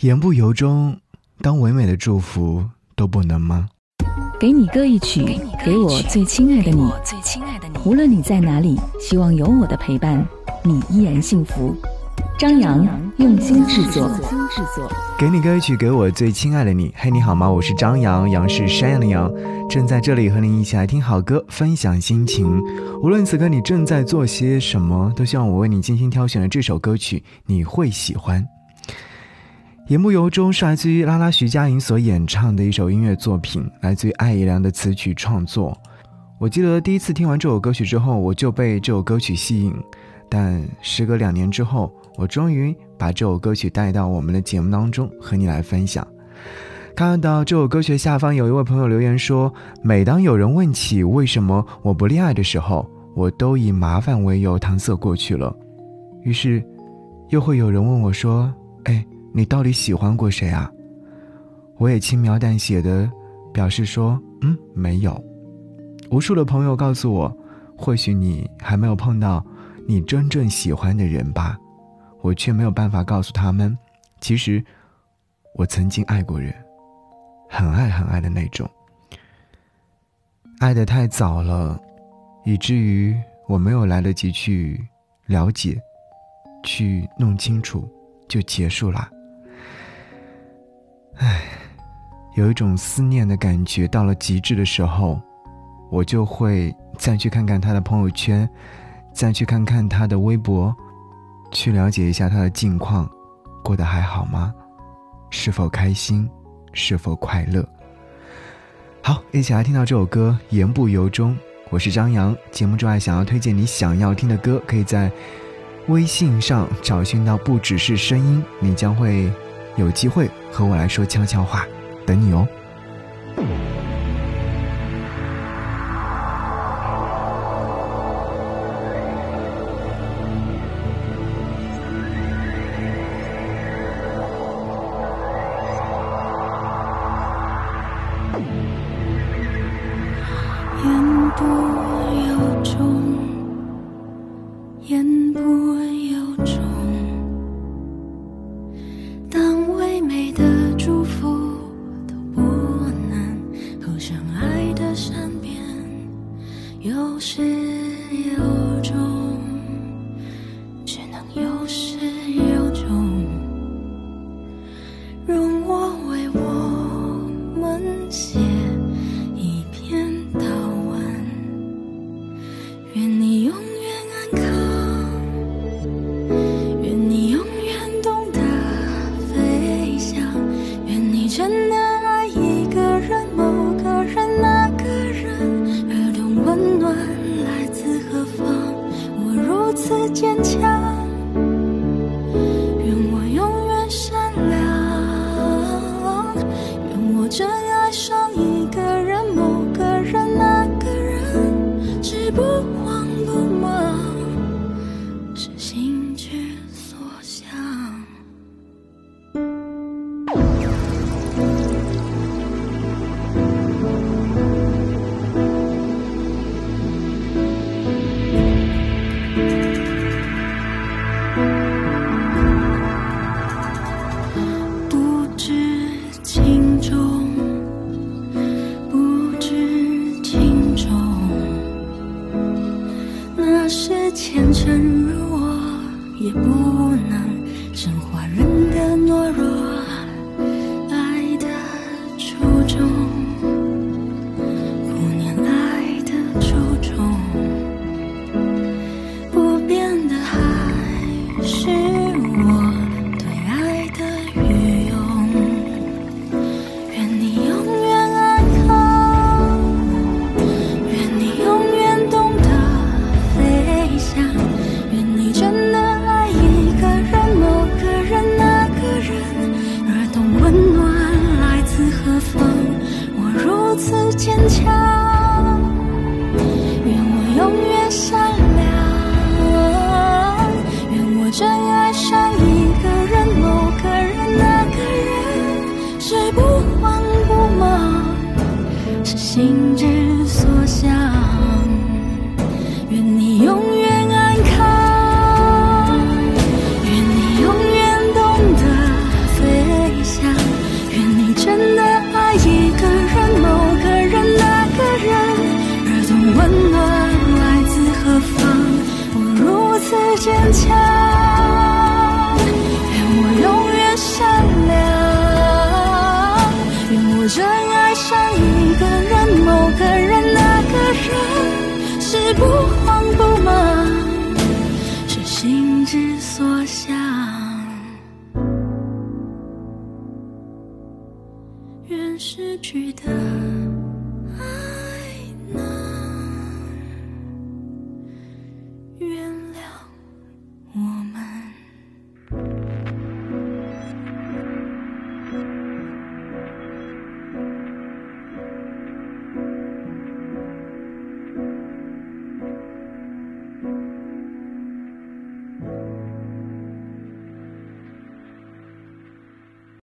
言不由衷，当唯美的祝福都不能吗？给你歌一曲，给我最亲爱的你。无论你在哪里，希望有我的陪伴，你依然幸福。张扬用心制作，给你歌一曲，给我最亲爱的你。嘿，你好吗？我是张扬，杨是山羊的羊，正在这里和您一起来听好歌，分享心情。无论此刻你正在做些什么，都希望我为你精心挑选的这首歌曲你会喜欢。言不由衷是来自于拉拉徐佳莹所演唱的一首音乐作品，来自于艾怡良的词曲创作。我记得第一次听完这首歌曲之后，我就被这首歌曲吸引，但时隔两年之后。我终于把这首歌曲带到我们的节目当中和你来分享。看到这首歌曲下方有一位朋友留言说：“每当有人问起为什么我不恋爱的时候，我都以麻烦为由搪塞过去了。”于是，又会有人问我说：“哎，你到底喜欢过谁啊？”我也轻描淡写的表示说：“嗯，没有。”无数的朋友告诉我：“或许你还没有碰到你真正喜欢的人吧。”我却没有办法告诉他们，其实我曾经爱过人，很爱很爱的那种。爱的太早了，以至于我没有来得及去了解、去弄清楚，就结束了。唉，有一种思念的感觉，到了极致的时候，我就会再去看看他的朋友圈，再去看看他的微博。去了解一下他的近况，过得还好吗？是否开心？是否快乐？好，一起来听到这首歌《言不由衷》。我是张扬。节目之外，想要推荐你想要听的歌，可以在微信上找寻到。不只是声音，你将会有机会和我来说悄悄话，等你哦。有终，只能有始有终。容我为我们写一篇祷文，愿你永远安康，愿你永远懂得飞翔，愿你真的。虔也不能升华人温暖来自何方？我如此坚强愿我永远善良。愿我真爱上一个人某个人那个人是不慌不忙是心所想。人失去的爱呢？